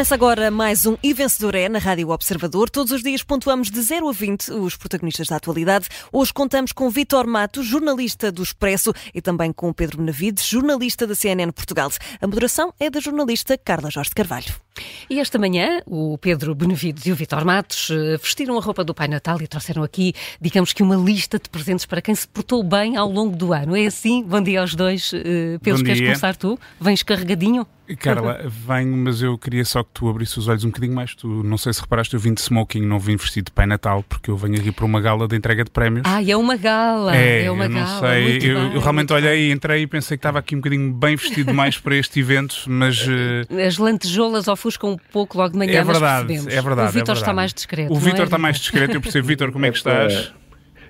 Começa agora mais um E Vencedor é na Rádio Observador. Todos os dias pontuamos de 0 a 20 os protagonistas da atualidade. Hoje contamos com Vitor Matos, jornalista do Expresso, e também com Pedro Benavides, jornalista da CNN Portugal. A moderação é da jornalista Carla Jorge Carvalho. E esta manhã, o Pedro Benevides e o Vitor Matos eh, vestiram a roupa do Pai Natal e trouxeram aqui, digamos que, uma lista de presentes para quem se portou bem ao longo do ano. É assim? Bom dia aos dois. Eh, Pedro, queres começar tu? Vens carregadinho? Carla, venho, mas eu queria só que tu abrisse os olhos um bocadinho mais. Tu, não sei se reparaste, eu vim de smoking, não vim vestido de Pai Natal, porque eu venho aqui para uma gala de entrega de prémios. Ah, é uma gala! É, é uma eu gala. Não sei, eu, eu, realmente olhei, entrei e pensei que estava aqui um bocadinho bem vestido mais para este evento, mas. Uh... As lantejoulas ofuscam um pouco logo de manhã, é verdade, mas É verdade. O Vitor é está mais discreto. O Vitor é? está mais discreto, eu percebo. Vitor, como é que estás?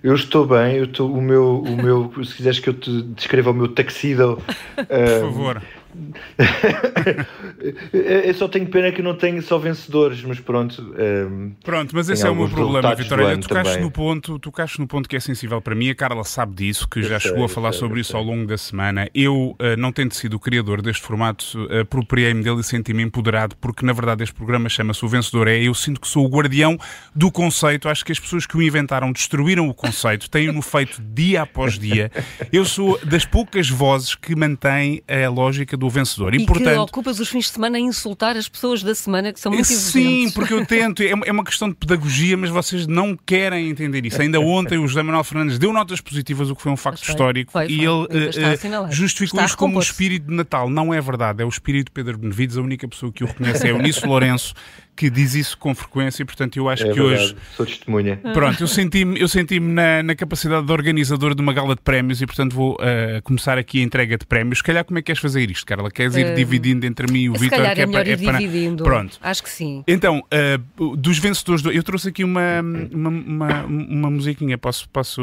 Eu estou bem, eu estou, o meu, o meu, se quiseres que eu te descreva o meu taxido. Por uh, favor. eu só tenho pena que não tenho só vencedores, mas pronto. Um, ehm, pronto, mas esse é o meu problema, Vitória. Tocaste no, ponto, tocaste no ponto que é sensível para mim. A Carla sabe disso, que eu já sei, chegou a falar sei, sobre isso sei. ao longo da semana. Eu, uh, não tendo sido o criador deste formato, uh, apropriei-me dele e senti-me empoderado, porque na verdade este programa chama-se O Vencedor é. Eu sinto que sou o guardião do conceito. Acho que as pessoas que o inventaram destruíram o conceito, têm-no feito dia após dia. Eu sou das poucas vozes que mantém a lógica do vencedor. E, e portanto, que ocupas os fins de semana a insultar as pessoas da semana que são muito. Sim, porque eu tento. É, é uma questão de pedagogia, mas vocês não querem entender isso. Ainda ontem o José Manuel Fernandes deu notas positivas, o que foi um facto foi, histórico, foi, foi. e ele uh, justificou isso como o espírito de Natal. Não é verdade, é o espírito de Pedro Benevides. A única pessoa que o reconhece é o Nisso Lourenço, que diz isso com frequência, e portanto eu acho é que verdade. hoje. Sou testemunha. Pronto, eu senti-me eu senti na, na capacidade de organizador de uma gala de prémios e portanto vou uh, começar aqui a entrega de prémios. Se calhar, como é que queres fazer isto, Carla? Queres ir uh, dividindo entre mim e o Vitor? Se calhar é, é melhor para, ir é para... dividindo. Pronto. Acho que sim. Então, uh, dos vencedores, do... eu trouxe aqui uma, uma, uma, uma musiquinha. Posso. posso...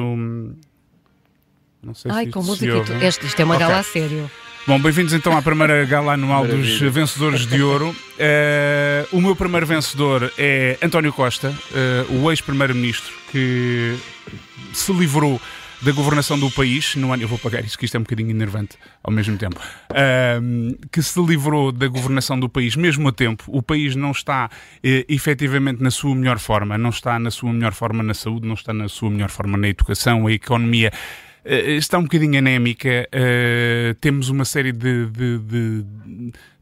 Não sei Ai, se com música. Tu... Este, isto é uma okay. gala a sério. Bom, bem-vindos então à primeira gala anual dos vencedores de ouro. Uh, o meu primeiro vencedor é António Costa, uh, o ex-primeiro-ministro que se livrou da governação do país no ano. Eu vou pagar isso, que isto é um bocadinho enervante ao mesmo tempo. Uh, que se livrou da governação do país mesmo a tempo. O país não está eh, efetivamente na sua melhor forma, não está na sua melhor forma na saúde, não está na sua melhor forma na educação, a economia está um bocadinho anémica, uh, temos uma série de, de, de,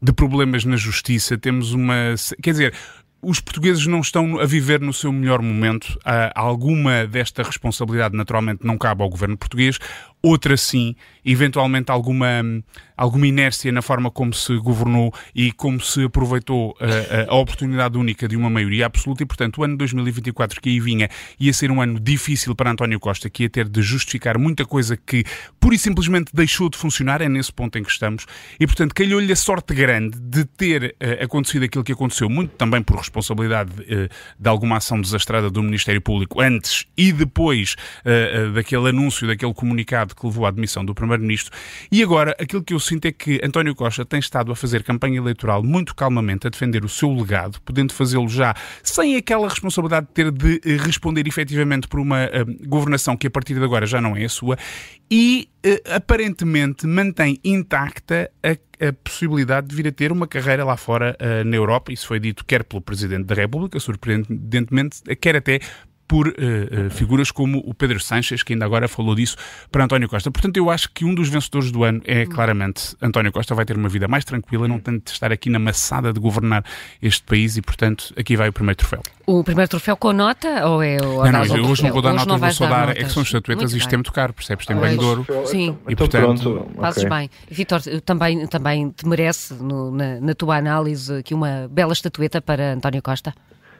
de, problemas na justiça, temos uma. Quer dizer. Os portugueses não estão a viver no seu melhor momento. Uh, alguma desta responsabilidade, naturalmente, não cabe ao governo português outra sim, eventualmente alguma, alguma inércia na forma como se governou e como se aproveitou a, eh, a, oportunidade única de uma maioria absoluta e, portanto, o ano 2024 que aí vinha ia ser um ano difícil para António Costa, que ia ter de justificar muita coisa que pura e simplesmente deixou de funcionar, é nesse ponto em que estamos, e, portanto, calhou-lhe a sorte grande de ter uh, acontecido aquilo que aconteceu, muito também por responsabilidade uh, de alguma ação desastrada do Ministério Público antes e depois uh, daquele anúncio, daquele comunicado que levou à admissão do Primeiro-Ministro. E agora, aquilo que eu sinto é que António Costa tem estado a fazer campanha eleitoral muito calmamente, a defender o seu legado, podendo fazê-lo já sem aquela responsabilidade de ter de eh, responder efetivamente por uma uh, governação que a partir de agora já não é a sua, e uh, aparentemente mantém intacta a, a, possibilidade de vir a ter uma carreira lá fora uh, na Europa. Isso foi dito quer pelo Presidente da República, surpreendentemente, quer até por uh, uh, figuras como o Pedro Sanches, que ainda agora falou disso para António Costa. Portanto, eu acho que um dos vencedores do ano é claramente António Costa. Vai ter uma vida mais tranquila, não tem de estar aqui na maçada de governar este país e, portanto, aqui vai o primeiro troféu. O primeiro troféu com nota ou é o Não, não, eu hoje não vou dar hoje nota, vou só dar. Notas. É que são estatuetas e isto é muito caro, percebes? Tem bem de ouro. Sim. E, então, portanto, pronto. Fazes okay. bem. Vitor, também, também te merece, no, na, na tua análise, aqui uma bela estatueta para António Costa?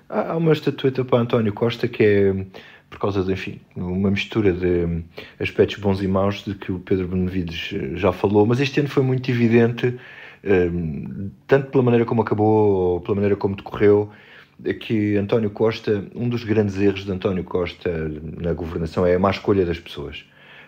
Há uma estatueta para António Costa que é por causa de, enfim, uma mistura de aspectos bons e maus de que o Pedro Benevides eh, já falou, mas este ano foi muito evidente, eh, tanto pela maneira como acabou, ou pela maneira como decorreu, que António Costa, um dos grandes erros de António Costa na governação é a má escolha das pessoas.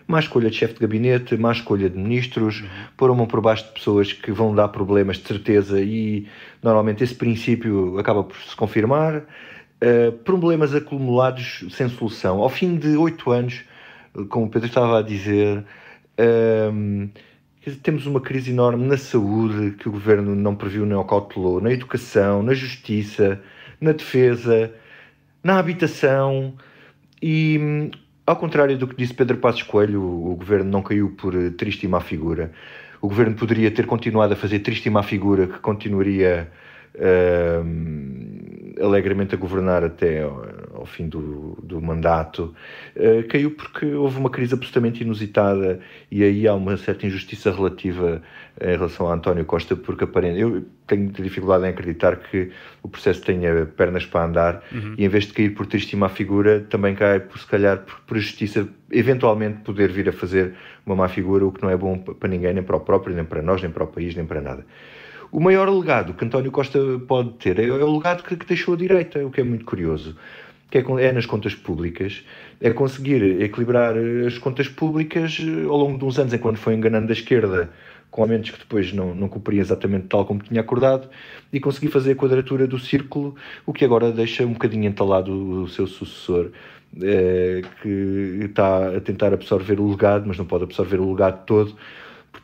Má escolha de chefe de gabinete, má escolha de ministros, pôr a mão por baixo de pessoas que vão dar problemas de certeza e normalmente esse princípio acaba por se confirmar. Uh, problemas acumulados sem solução. Ao fim de oito anos, como o Pedro estava a dizer, uh, temos uma crise enorme na saúde que o governo não previu nem cautelou, na educação, na justiça, na defesa, na habitação e, ao contrário do que disse Pedro Passos Coelho, o governo não caiu por triste e má figura. O governo poderia ter continuado a fazer triste e má figura, que continuaria uh, alegremente a governar até ao, fim do, do mandato, uh, caiu porque houve uma crise absolutamente inusitada e aí há uma certa injustiça relativa em relação a António Costa, porque aparente, eu tenho dificuldade em acreditar que o processo tenha pernas para andar uhum. e em vez de cair por triste e má figura, também cai por se calhar por, por justiça, eventualmente poder vir a fazer uma má figura, o que não é bom para ninguém, nem para o próprio, nem para nós, nem para o país, nem para nada. O maior legado que António Costa pode ter é, é o legado que, que deixou a direita, o que é muito curioso. Que é, é nas contas públicas, é conseguir equilibrar as contas públicas eh, ao longo de uns anos, enquanto foi enganando a esquerda com aumentos que depois não, não cumpriam exatamente tal como tinha acordado, e conseguir fazer a quadratura do círculo, o que agora deixa um bocadinho entalado o seu sucessor, é, que está a tentar absorver o legado, mas não pode absorver o legado todo,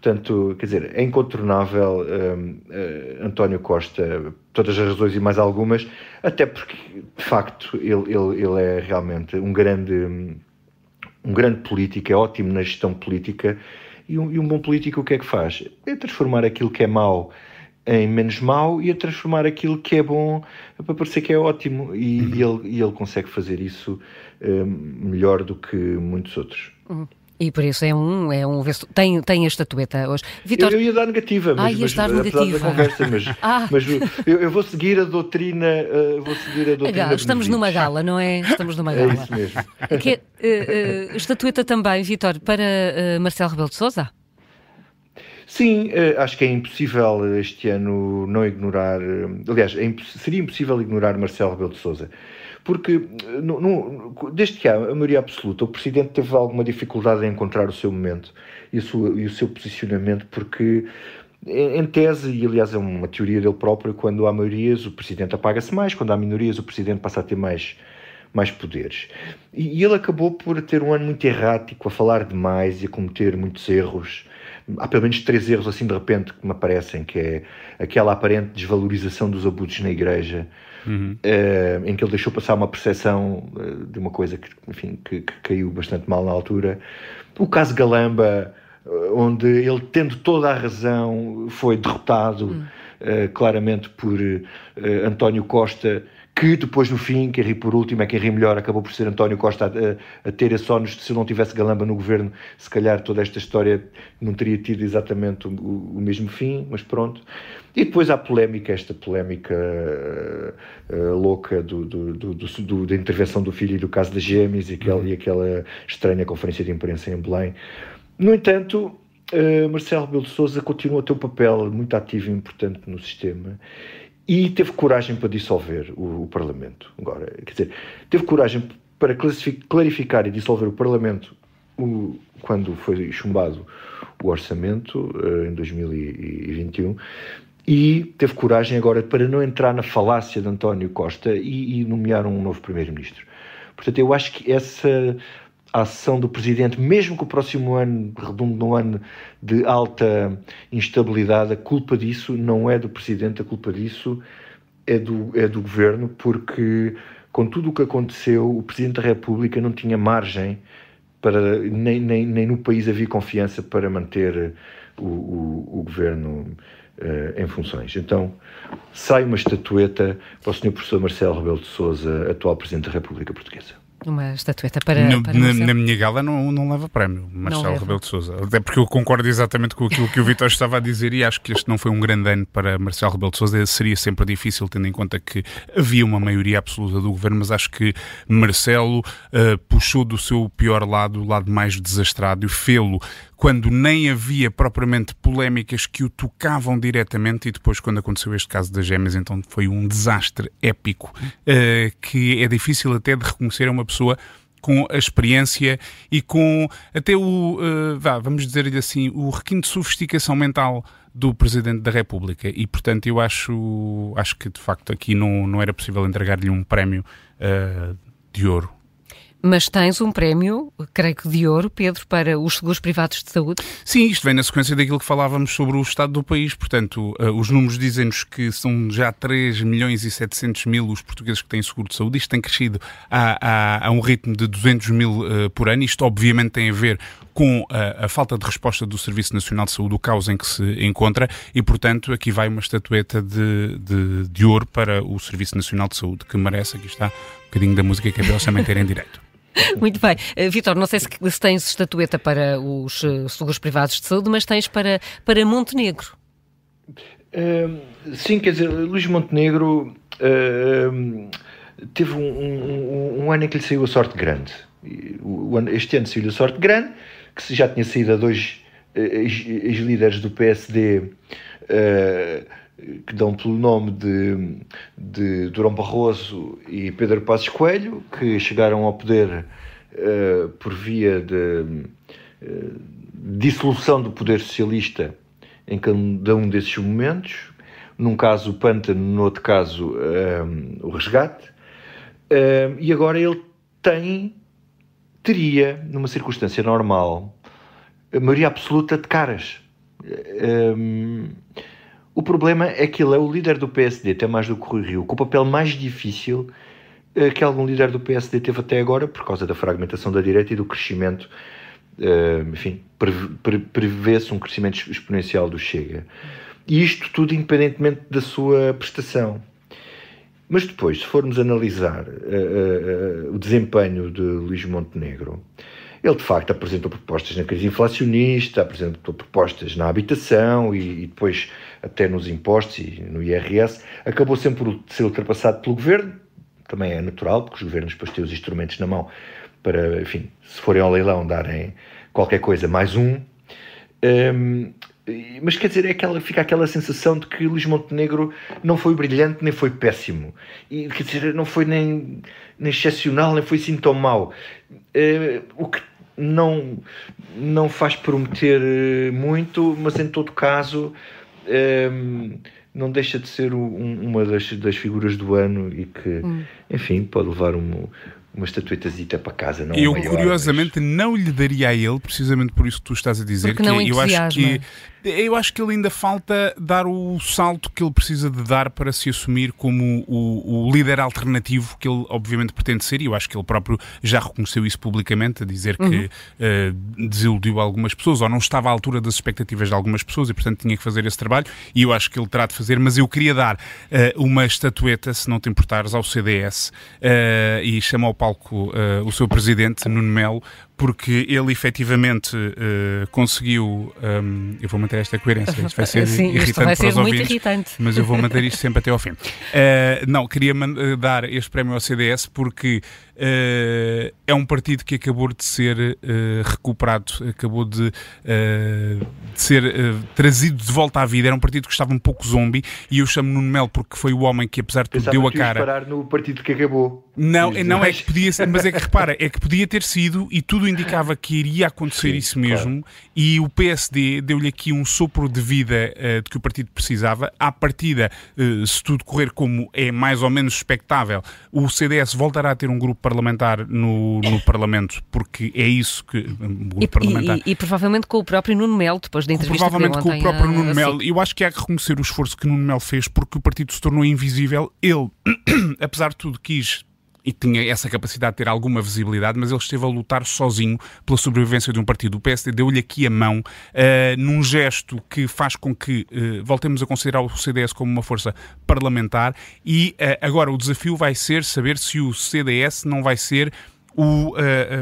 Portanto, quer dizer, é incontornável um, uh, António Costa, todas as razões e mais algumas, até porque, de facto, ele, ele, ele é realmente um grande, um grande político, é ótimo na gestão política, e um, e um bom político o que é que faz? É transformar aquilo que é mau em menos mau e a transformar aquilo que é bom para parecer que é ótimo. E, uhum. e ele, e ele consegue fazer isso um, melhor do que muitos outros. Uhum. E por isso é um, é um tem, tem a estatueta hoje. Vitor... Eu, eu ia dar negativa, mas, ah, mas dar negativa. da conversa, mas, ah. mas eu, eu, vou seguir a doutrina, uh, vou seguir a doutrina. estamos numa gala, não é? Estamos numa é gala. É isso mesmo. Que, uh, uh, estatueta também, Vitor, para Marcelo Rebelo de Sousa? Sim, acho que é impossível este ano não ignorar. Aliás, é seria impossível ignorar Marcelo Rebelo de Sousa porque no, desde que há a maioria absoluta, o Presidente teve alguma dificuldade em encontrar o seu momento e, sua, e o seu posicionamento, porque em tese, e aliás é uma teoria dele próprio, quando há maiorias o Presidente apaga-se mais, quando há minorias o Presidente passa a ter mais, mais poderes. E ele acabou por ter um ano muito errático, a falar demais e a cometer muitos erros. Há pelo menos três erros assim de repente que me aparecem, que é aquela aparente desvalorização dos abusos na Igreja, uhum. uh, em que ele deixou passar uma percepção uh, de uma coisa que, enfim, que, que, caiu bastante mal na altura. O caso Galamba, uh, onde ele, tendo toda a razão, foi derrotado uhum. claramente por António Costa que depois no fim, quem ri por último é quem ri melhor, acabou por ser António Costa a, a ter esse ónus, se não tivesse Galamba no governo, se calhar toda esta história não teria tido exatamente o, o mesmo fim, mas pronto. E depois há polémica, esta polémica uh, uh, louca do, do, do, do, da intervenção do filho e do caso das gêmeas e aquela, e aquela estranha conferência de imprensa em Belém. No entanto, uh, Marcelo Rebelo de Sousa continua a ter um papel muito ativo e importante no sistema e teve coragem para dissolver o, o Parlamento. Agora, quer dizer, teve coragem para clarificar e dissolver o Parlamento o, quando foi chumbado o orçamento uh, em 2021 e teve coragem agora para não entrar na falácia de António Costa e, e nomear um novo primeiro-ministro. Portanto, eu acho que essa a ação do Presidente, mesmo que o próximo ano redunde num ano de alta instabilidade, a culpa disso não é do Presidente, a culpa disso é do, é do Governo, porque com tudo o que aconteceu, o Presidente da República não tinha margem para, nem, nem, nem no país havia confiança para manter o, o, o Governo uh, em funções. Então, sai uma estatueta para o Sr. Professor Marcelo Rebelo de Sousa, atual Presidente da República Portuguesa. Uma estatueta para. No, para na, na, minha gala não, não leva prémio, Marcelo Rebelo de Souza. Até porque eu concordo exatamente com aquilo que o Vitor estava a dizer e acho que este não foi um grande ano para Marcelo Rebelo de Souza. Seria sempre difícil, tendo em conta que havia uma maioria absoluta do governo, mas acho que Marcelo uh, puxou do seu pior lado, o lado mais desastrado, e fê-lo quando nem havia propriamente polémicas que o tocavam diretamente, e depois, quando aconteceu este caso das gêmeas, então foi um desastre épico uh, que é difícil até de reconhecer a uma pessoa com a experiência e com até o, uh, vá, vamos dizer-lhe assim, o requinte de sofisticação mental do Presidente da República. E, portanto, eu acho, acho que de facto aqui não, não era possível entregar-lhe um prémio uh, de ouro Mas tens um prémio, creio que de ouro, Pedro, para os seguros privados de saúde? Sim, isto vem na sequência daquilo que falávamos sobre o estado do país. Portanto, uh, os números dizem-nos que são já 3 milhões e 700 mil os portugueses que têm seguro de saúde. Isto tem crescido a, a, a um ritmo de 200 mil uh, por ano. Isto, obviamente, tem a ver com a, a, falta de resposta do Serviço Nacional de Saúde, o caos em que se encontra, e, portanto, aqui vai uma estatueta de, de, de ouro para o Serviço Nacional de Saúde, que merece. Aqui está um bocadinho da música que é para eles também terem direito. Muito bem. Uh, Vitor, não sei se, se, tens estatueta para os uh, seguros privados de saúde, mas tens para, para Montenegro. Uh, sim, quer dizer, Luís Montenegro teve um, um, um, ano em que lhe saiu a sorte grande. Este ano saiu-lhe a sorte grande, que já tinha saído a dois ex-líderes do PSD que dão pelo nome de, de Durão Barroso e Pedro Passos Coelho, que chegaram ao poder uh, por via de uh, dissolução do poder socialista em cada um desses momentos, num caso o pântano, no outro caso um, eh, o resgate, e agora ele tem, teria, numa circunstância normal, a maioria absoluta de caras. Um, o problema é que ele é o líder do PSD, até mais do que Rui Rio, com o papel mais difícil uh, que algum líder do PSD teve até agora, por causa da fragmentação da direita e do crescimento, uh, enfim, prevê-se um crescimento exponencial do Chega. E isto tudo independentemente da sua prestação. Mas depois, se formos analisar uh, o desempenho de Luís Montenegro, ele, de facto, apresentou propostas na crise inflacionista, apresentou propostas na habitação e, e depois até nos impostos e no IRS. Acabou sempre por ser ultrapassado pelo governo, também é natural, porque os governos depois têm os instrumentos na mão para, enfim, se forem ao leilão, darem qualquer coisa mais um. um mas quer dizer, é aquela, fica aquela sensação de que Luís Montenegro não foi brilhante nem foi péssimo. E, quer dizer, não foi nem, nem excepcional, nem foi assim tão mau. Uh, o que não, não faz prometer eh, muito, mas em todo caso um, ehm, não deixa de ser um, uma das, das figuras do ano e que, hum. enfim, pode levar um, uma estatuetazita para casa. Não eu, maior, curiosamente, mas... não lhe daria a ele, precisamente por isso que tu estás a dizer, Porque que não eu acho que eu acho que ele ainda falta dar o salto que ele precisa de dar para se assumir como o, o, líder alternativo que ele obviamente pretende ser, e eu acho que ele próprio já reconheceu isso publicamente, a dizer uhum. que uh, desiludiu algumas pessoas, ou não estava à altura das expectativas de algumas pessoas, e portanto tinha que fazer esse trabalho, e eu acho que ele terá de fazer, mas eu queria dar uh, uma estatueta, se não te importares, ao CDS, uh, eh, e chamar ao palco o seu presidente, Nuno Melo, porque ele efetivamente uh, conseguiu. Um, ehm, eu vou manter esta coerência, isto vai ser Sim, irritante vai ser para os muito ouvintes, irritante. mas eu vou manter isto sempre até ao fim. Uh, não, queria dar este prémio ao CDS porque é um partido que acabou de ser recuperado, acabou de, de ser trazido de volta à vida. Era um partido que estava um pouco zombie e eu chamo Nuno Melo porque foi o homem que, apesar de tudo, deu a cara. parar no partido que acabou. Não, não é que podia ser, mas é que repara, é que podia ter sido e tudo tudo indicava que iria acontecer Sim, isso mesmo claro. e o PSD deu-lhe aqui um sopro de vida uh, de que o partido precisava. À partida, uh, se tudo correr como é mais ou menos expectável, o CDS voltará a ter um grupo parlamentar no, no Parlamento, porque é isso que. E, parlamentar. E, e, e, provavelmente com o próprio Nuno Melo, depois da entrevista Provavelmente com o próprio Nuno Melo. Eu acho que há que reconhecer o esforço que Nuno Melo fez, porque o partido se tornou invisível. Ele, apesar de tudo, quis e tinha essa capacidade de ter alguma visibilidade, mas ele esteve a lutar sozinho pela sobrevivência de um partido. O PSD deu-lhe aqui a mão uh, num gesto que faz com que uh, voltemos a considerar o CDS como uma força parlamentar e uh, agora o desafio vai ser saber se o CDS não vai ser o, uh,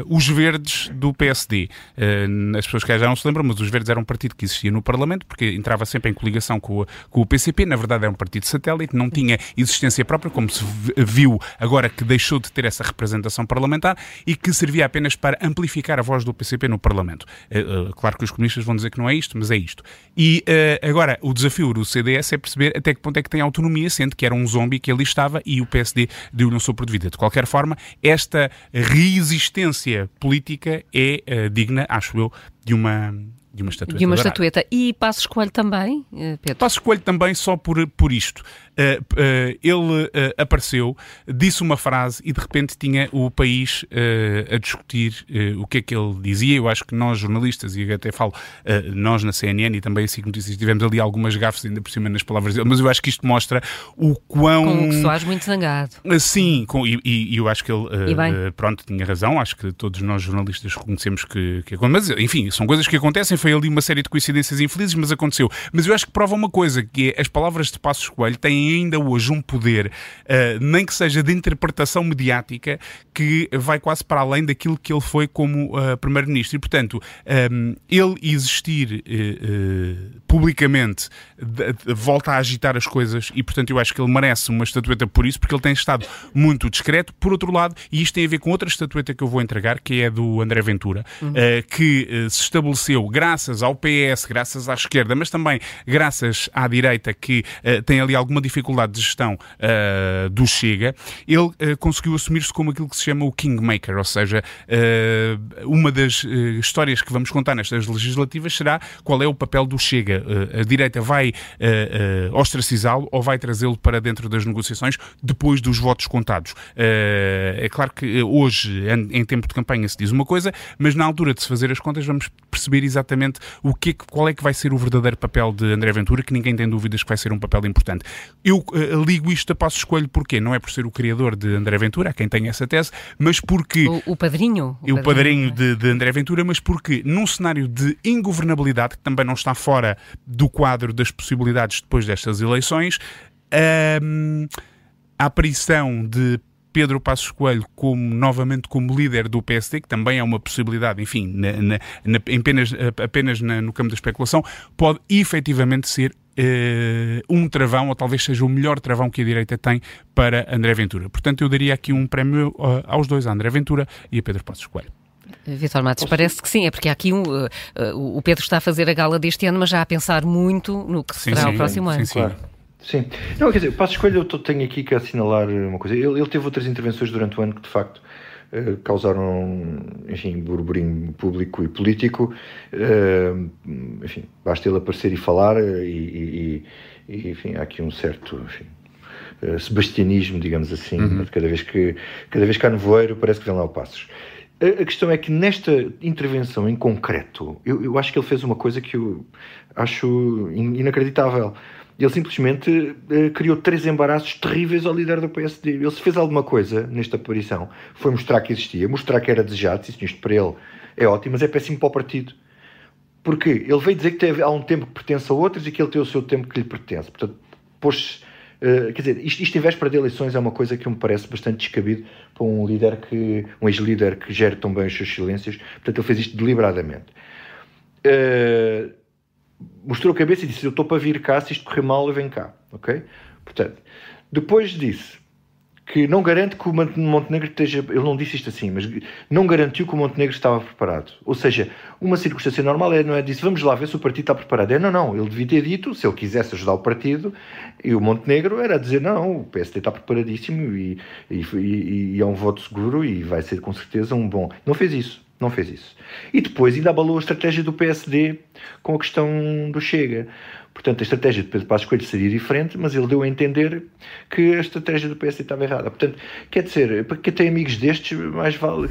os Verdes do PSD. Uh, as pessoas que já não se lembram, mas os Verdes eram um partido que existia no Parlamento, porque entrava sempre em coligação com, com o PCP. Na verdade, era um partido satélite, não tinha existência própria, como se viu agora que deixou de ter essa representação parlamentar e que servia apenas para amplificar a voz do PCP no Parlamento. Uh, claro que os comunistas vão dizer que não é isto, mas é isto. E agora, o desafio do CDS é perceber até que ponto é que tem autonomia, sendo que era um zombie que ali estava e o PSD deu-lhe um sopro de vida. De qualquer forma, esta existência política é uh, digna, acho eu, de uma de uma estatueta. De uma estatueta. E Passos Coelho também, eh, Pedro? Passos Coelho também só por, por isto. Uh, uh, ele uh, apareceu, disse uma frase e de repente tinha o país a discutir o que é que ele dizia. Eu acho que nós, jornalistas, e até falo, nós na CNN e também assim Notícias, tivemos ali algumas gafes ainda por cima nas palavras dele, mas eu acho que isto mostra o quão. Com o que Soares muito zangado. Sim, com, e, e, eu acho que ele, pronto, tinha razão. Acho que todos nós, jornalistas, reconhecemos que, que mas enfim, são coisas que acontecem. Foi ali uma série de coincidências infelizes, mas aconteceu. Mas eu acho que prova uma coisa, que é as palavras de Passos Coelho têm ainda hoje um poder, uh, nem que seja de interpretação mediática, que vai quase para além daquilo que ele foi como uh, Primeiro-Ministro. E, portanto, um, ehm, ele existir uh, publicamente de, de, volta a agitar as coisas e, portanto, eu acho que ele merece uma estatueta por isso, porque ele tem estado muito discreto. Por outro lado, e isto tem a ver com outra estatueta que eu vou entregar, que é do André Ventura, uhum. que se estabeleceu graças ao PS, graças à esquerda, mas também graças à direita, que tem ali alguma dificuldade de gestão uh, do Chega, ele uh, conseguiu assumir-se como aquilo que se chama o Kingmaker, ou seja, uh, uma das histórias que vamos contar nestas legislativas será qual é o papel do Chega. a direita vai ostracizá-lo ou vai trazê-lo para dentro das negociações depois dos votos contados. é claro que hoje, em tempo de campanha, se diz uma coisa, mas na altura de se fazer as contas vamos perceber exatamente o que, qual é que vai ser o verdadeiro papel de André Ventura, que ninguém tem dúvidas que vai ser um papel importante. Eu uh, ligo isto a passo escolho porquê? Não é por ser o criador de André Ventura, quem tem essa tese, mas porque. O, o padrinho. O, o padrinho, de, de, André Ventura, mas porque num cenário de ingovernabilidade, que também não está fora do quadro das possibilidades depois destas eleições, um, a aparição de Pedro Passos Coelho como, novamente como líder do PSD, que também é uma possibilidade, enfim, na, na, na, apenas, apenas no campo da especulação, pode efetivamente ser uh, um travão, ou talvez seja o melhor travão que a direita tem para André Ventura. Portanto, eu daria aqui um prémio uh, aos dois, a André Ventura e a Pedro Passos Coelho. Vitor Matos, parece que sim, é porque aqui um, uh, uh, o Pedro está a fazer a gala deste ano, mas já a pensar muito no que sim, será sim, o próximo sim, ano. Sim, claro. Sim. Não, quer dizer, Passos Coelho, eu tenho aqui que assinalar uma coisa. Ele, ele teve outras intervenções durante o ano que, de facto, eh, causaram, enfim, burburinho público e político. Eh, enfim, basta ele aparecer e falar e, e, e enfim, há aqui um certo, enfim, eh, sebastianismo, digamos assim, uhum. cada vez que cada vez que há nevoeiro parece que vem lá o Passos. A questão é que nesta intervenção em concreto, eu, eu acho que ele fez uma coisa que eu acho inacreditável ele simplesmente uh, criou três embaraços terríveis ao líder do PSD. Ele se fez alguma coisa nesta aparição, foi mostrar que existia, mostrar que era desejado, disse isto para ele é ótimo, mas é péssimo para o partido. Porque ele veio dizer que teve, há um tempo que pertence a outros e que ele tem o seu tempo que lhe pertence. Portanto, pôs Uh, quer dizer, isto, isto em véspera de eleições é uma coisa que me parece bastante descabido para um líder que, um ex-líder que gere tão bem os seus silêncios. Portanto, ele fez isto deliberadamente. Uh, mostrou a cabeça e disse: Eu estou para vir cá, se isto correr mal, eu venho cá. Ok? Portanto, depois disse que não garante que o Montenegro esteja. Ele não disse isto assim, mas não garantiu que o Montenegro estava preparado. Ou seja, uma circunstância normal é, não é? Disse: Vamos lá ver se o partido está preparado. É, não, não. Ele devia ter dito, se ele quisesse ajudar o partido, e o Montenegro era dizer: Não, o PSD está preparadíssimo e, e, e, e é um voto seguro e vai ser com certeza um bom. Não fez isso. Não fez isso. E depois ainda abalou a estratégia do PSD com a questão do Chega. Portanto, a estratégia de Pedro Passos Coelho seria diferente, mas ele deu a entender que a estratégia do PSD estava errada. Portanto, quer dizer, para quem tem amigos destes, mais vale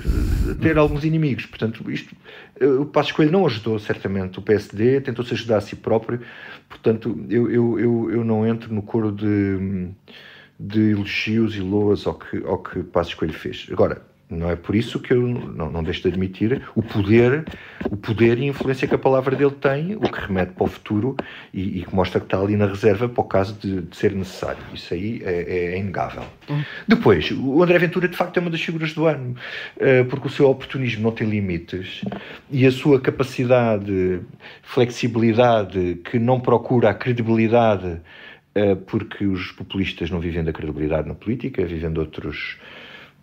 ter alguns inimigos. Portanto, isto, eh, o Passos Coelho não ajudou, certamente, o PSD, tentou-se ajudar a si próprio. Portanto, eu, eu, eu, eu não entro no coro de, de elogios e loas ao que, ao que Passos Coelho fez. Agora, não é por isso que eu não, não deixo de admitir o poder, o poder e a influência que a palavra dele tem, o que remete para o futuro e, e que mostra que está ali na reserva para o caso de, de ser necessário. Isso aí é, é inegável. Hum. Depois, o André Ventura de facto é uma das figuras do ano, eh, porque o seu oportunismo não tem limites e a sua capacidade, flexibilidade, que não procura a credibilidade, eh, porque os populistas não vivem da credibilidade na política, vivem de outros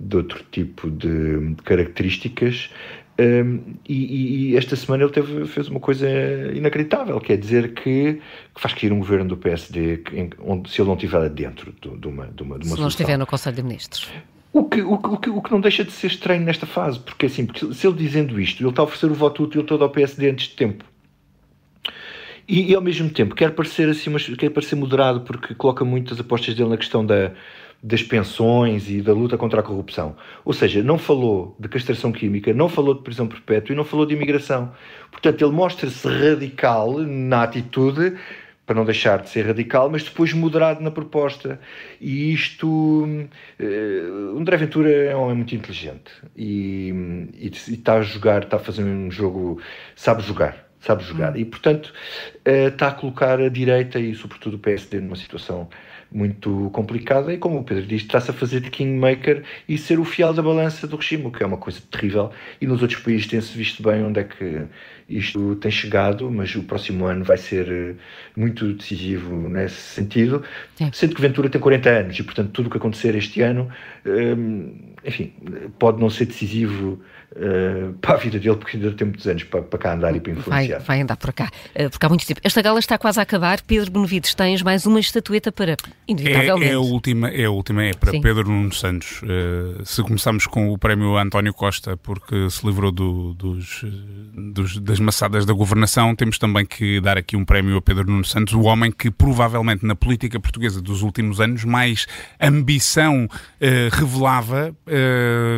de outro tipo de, características. Um, e, e, esta semana ele teve, fez uma coisa inacreditável, que é dizer que, que faz cair um governo do PSD que, onde, se ele não estiver dentro de, de, uma, de uma, de uma Se não estiver no Conselho de Ministros. O que, o, que, o que não deixa de ser estranho nesta fase, porque assim, porque se ele dizendo isto, ele está a oferecer o voto útil todo ao PSD antes de tempo. E, e, ao mesmo tempo quer parecer assim, mas quer parecer moderado porque coloca muitas apostas dele na questão da, das pensões e da luta contra a corrupção. Ou seja, não falou de castração química, não falou de prisão perpétua e não falou de imigração. Portanto, ele mostra-se radical na atitude, para não deixar de ser radical, mas depois moderado na proposta. E isto. Uh, André Ventura é um homem muito inteligente e, e, e está a jogar, está a fazer um jogo. sabe jogar sabe jogar. Hum. E, portanto, está a colocar a direita e, sobretudo, o PSD numa situação muito complicada e, como o Pedro diz, está-se a fazer de kingmaker e ser o fiel da balança do regime, o que é uma coisa terrível. E nos outros países tem-se visto bem onde é que isto tem chegado, mas o próximo ano vai ser eh, muito decisivo nesse sentido. Sim. Sendo que Ventura tem 40 anos e, portanto, tudo o que acontecer este ano, hum, enfim, pode não ser decisivo uh, para a vida dele, porque ainda tem muitos anos para, para cá andar e para influenciar. Vai, vai andar por cá, uh, porque há muito tempo. Esta gala está quase a acabar. Pedro Benevides, tens mais uma estatueta para, inevitavelmente. É, é a última, é a última, é para Sim. Pedro Nuno Santos. Uh, se começamos com o prémio António Costa, porque se livrou do, dos, dos, das maçadas da governação, temos também que dar aqui um prémio a Pedro Nuno Santos, o homem que provavelmente na política portuguesa dos últimos anos mais ambição revelava.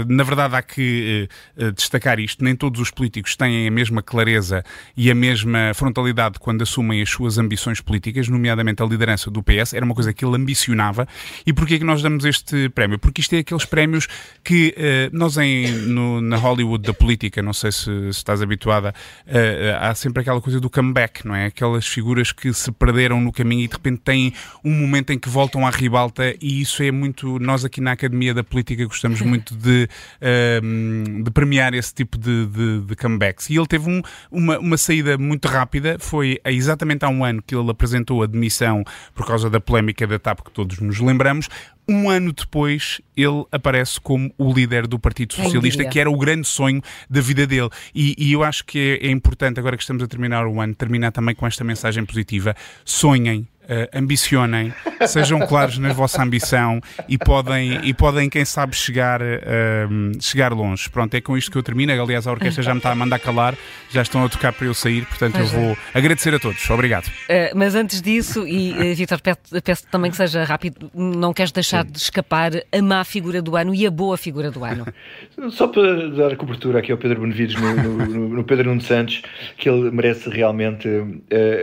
na verdade, há que destacar isto. Nem todos os políticos têm a mesma clareza e a mesma frontalidade quando assumem as suas ambições políticas, nomeadamente a liderança do PS. Era uma coisa que ele ambicionava. E porquê é que nós damos este prémio? Porque isto é aqueles prémios que uh, nós em, no, na Hollywood da política, não sei se, se estás habituada, uh, há sempre aquela coisa do comeback, não é? Aquelas figuras que se perderam no caminho e de repente têm um momento em que voltam à ribalta e isso é muito... Nós aqui na Academia da Política gostamos muito de, uh, de premiar esse tipo de, de, de comebacks. E ele teve um, uma, uma saída muito rápida, foi exatamente há um ano que ele apresentou a demissão por causa da polémica da TAP que todos nos lembramos. Um ano depois, ele aparece como o líder do Partido Socialista, que era o grande sonho da vida dele. E, e eu acho que é, é importante, agora que estamos a terminar o ano, terminar também com esta mensagem positiva: sonhem, Uh, ambicionem, sejam claros na vossa ambição e podem, e podem quem sabe, chegar, uh, chegar longe. Pronto, é com isto que eu termino. Aliás, a orquestra já me está a mandar calar, já estão a tocar para eu sair, portanto eu vou agradecer a todos. Obrigado. Uh, mas antes disso, e uh, Vitor, peço, peço, também que seja rápido, não queres deixar Sim. de escapar a má figura do ano e a boa figura do ano. Só para dar cobertura aqui ao Pedro Benevides no, no, no Pedro Nuno Santos, que ele merece realmente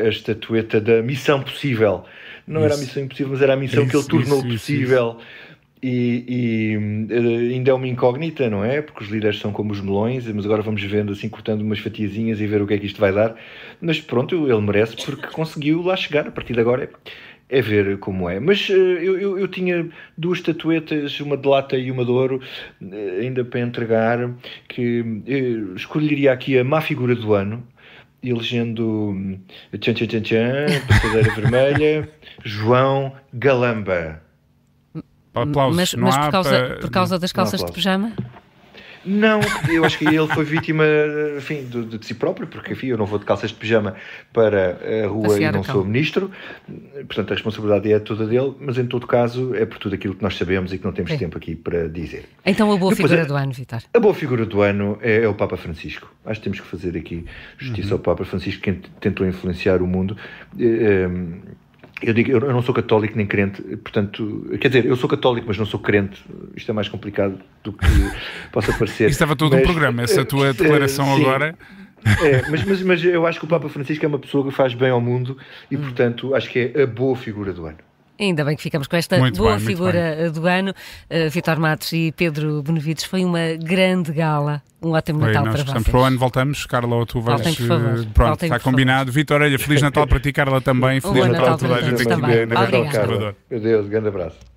a estatueta da missão possível possível. Não isso. era a missão impossível, mas era a missão isso, que ele tornou isso, possível. E, e, eh, ainda é uma incógnita, não é? Porque os líderes são como os melões, mas agora vamos vendo assim, cortando umas fatiazinhas e ver o que é que isto vai dar. Mas pronto, ele merece porque conseguiu lá chegar. A partir de agora é, é ver como é. Mas uh, eu, eu, eu, tinha duas estatuetas, uma de lata e uma de ouro, uh, ainda para entregar, que escolheria aqui a má figura do ano elegendo tchan tchan tchan tchan, passadeira vermelha, João Galamba. Aplausos, mas, mas por, causa, por causa das calças de pijama? Não, eu acho que ele foi vítima enfim, de, de, si próprio, porque enfim, eu não vou de calças de pijama para a rua Passear e não sou ministro, portanto a responsabilidade é toda dele, mas em todo caso é por tudo aquilo que nós sabemos e que não temos tempo aqui para dizer. Então a boa Depois, figura do ano, Vitor? A boa figura do ano é, é, o Papa Francisco. Acho que temos que fazer aqui justiça uhum. ao Papa Francisco, que tentou influenciar o mundo. É, eu digo, eu não sou católico nem crente, portanto, quer dizer, eu sou católico, mas não sou crente. Isto é mais complicado do que possa parecer. Isso estava todo mas, um programa, essa tua eh, declaração sim, agora. É, mas, mas, mas eu acho que o Papa Francisco é uma pessoa que faz bem ao mundo e, hum. portanto, acho que é a boa figura do ano. Ainda bem que ficamos com esta muito boa bem, figura do ano. Uh, Vitor Matos e Pedro Benevides, foi uma grande gala. Um ótimo Natal para vocês. Para o ano voltamos. Carla, ou tu vais. Voltem, uh, pronto, Voltem, está combinado. Vitor, olha, Feliz Natal para ti, Carla, também. Feliz Natal, Natal para toda a gente aqui. Natal, Carla. Meu Deus, grande abraço.